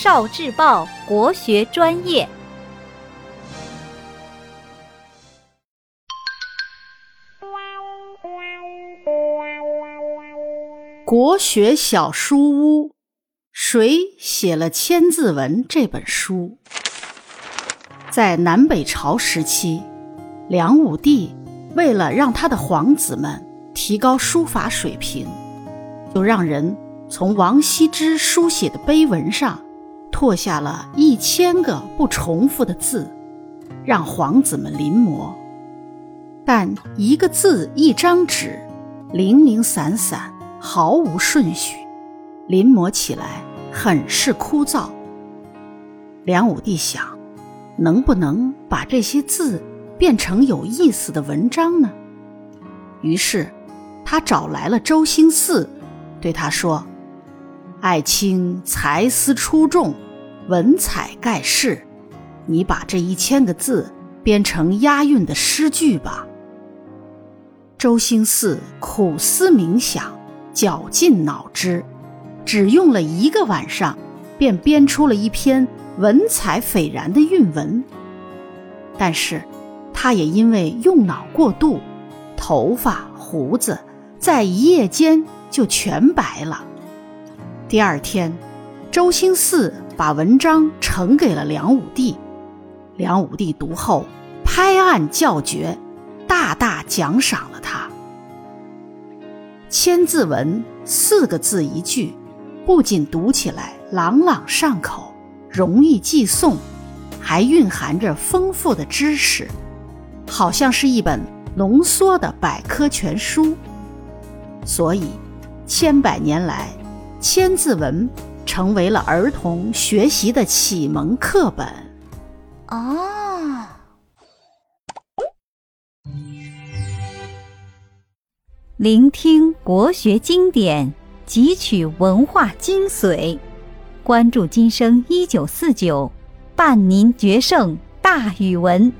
少智报国学专业。国学小书屋，谁写了《千字文》这本书？在南北朝时期，梁武帝为了让他的皇子们提高书法水平，就让人从王羲之书写的碑文上拓下了一千个不重复的字，让皇子们临摹。但一个字一张纸，零零散散。毫无顺序，临摹起来很是枯燥。梁武帝想，能不能把这些字变成有意思的文章呢？于是，他找来了周兴嗣，对他说：“爱卿才思出众，文采盖世，你把这一千个字编成押韵的诗句吧。”周星四苦思冥想。绞尽脑汁，只用了一个晚上，便编出了一篇文采斐然的韵文。但是，他也因为用脑过度，头发胡子在一夜间就全白了。第二天，周星四把文章呈给了梁武帝，梁武帝读后拍案叫绝，大大奖赏了他。千字文四个字一句，不仅读起来朗朗上口、容易记诵，还蕴含着丰富的知识，好像是一本浓缩的百科全书。所以，千百年来，千字文成为了儿童学习的启蒙课本。哦。聆听国学经典，汲取文化精髓，关注今生一九四九，伴您决胜大语文。